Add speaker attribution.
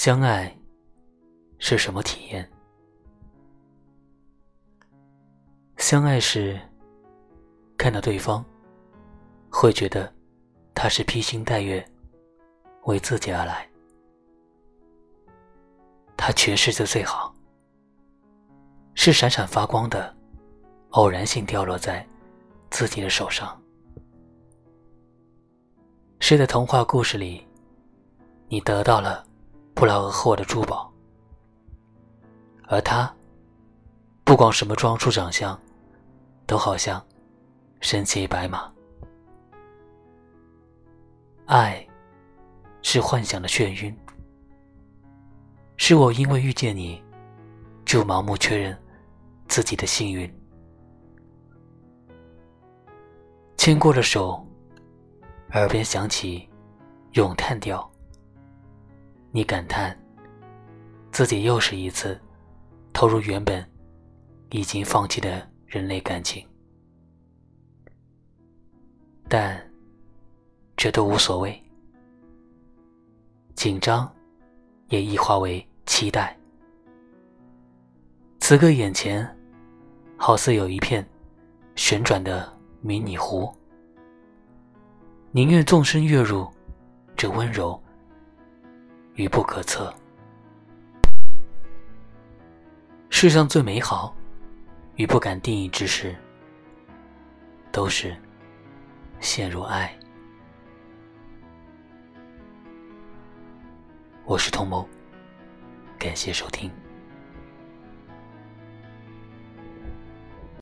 Speaker 1: 相爱是什么体验？相爱时，看到对方，会觉得他是披星戴月为自己而来，他诠释的最好，是闪闪发光的，偶然性掉落在自己的手上。是在童话故事里，你得到了不劳而获的珠宝，而他不管什么装束长相，都好像身骑白马。爱是幻想的眩晕，是我因为遇见你，就盲目确认自己的幸运，牵过了手。耳边响起咏叹调，你感叹自己又是一次投入原本已经放弃的人类感情，但这都无所谓，紧张也易化为期待。此刻眼前好似有一片旋转的迷你湖。宁愿纵身跃入这温柔与不可测。世上最美好与不敢定义之事，都是陷入爱。我是童谋，感谢收听。